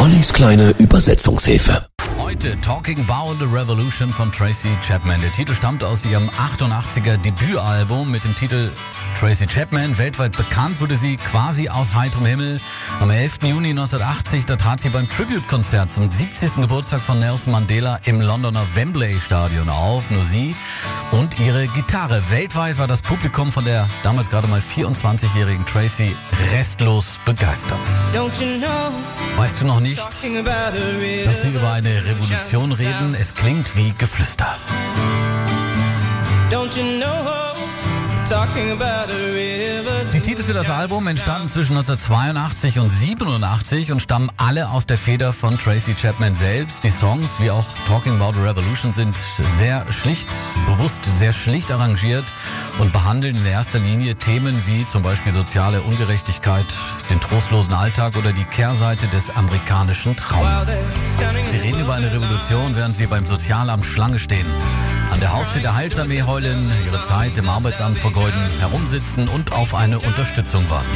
Ollis kleine Übersetzungshilfe. Heute Talking About the Revolution von Tracy Chapman. Der Titel stammt aus ihrem 88er Debütalbum mit dem Titel Tracy Chapman. Weltweit bekannt wurde sie quasi aus heiterem Himmel. Am 11. Juni 1980, da trat sie beim Tribute-Konzert zum 70. Geburtstag von Nelson Mandela im Londoner Wembley Stadion auf. Nur sie und ihre Gitarre. Weltweit war das Publikum von der damals gerade mal 24-jährigen Tracy restlos begeistert. Weißt du noch nicht, dass sie über eine Revolution reden? Es klingt wie Geflüster. Die Titel für das Album entstanden zwischen 1982 und 87 und stammen alle aus der Feder von Tracy Chapman selbst. Die Songs, wie auch Talking About a Revolution, sind sehr schlicht, bewusst sehr schlicht arrangiert und behandeln in erster Linie Themen wie zum Beispiel soziale Ungerechtigkeit, den trostlosen Alltag oder die Kehrseite des amerikanischen Traums. Sie reden über eine Revolution, während sie beim Sozialamt Schlange stehen an der Haustür der Heilsarmee heulen, ihre Zeit im Arbeitsamt vergeuden, herumsitzen und auf eine Unterstützung warten.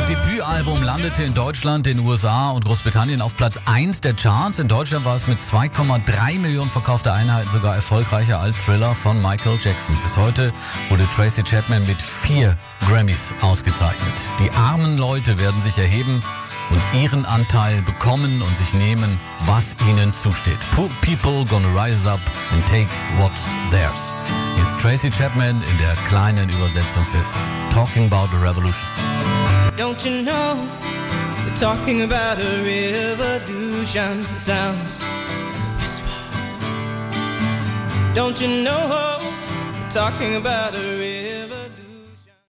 Ihr Debütalbum landete in Deutschland, den USA und Großbritannien auf Platz 1 der Charts. In Deutschland war es mit 2,3 Millionen verkaufter Einheiten sogar erfolgreicher als Thriller von Michael Jackson. Bis heute wurde Tracy Chapman mit vier Grammys ausgezeichnet. Die armen Leute werden sich erheben und ihren Anteil bekommen und sich nehmen, was ihnen zusteht. Poor people gonna rise up and take what's theirs. Jetzt Tracy Chapman in der kleinen Übersetzungshilfe. Talking about the revolution. Don't you know we're talking about a revolution sounds whisper. Don't you know we're talking about a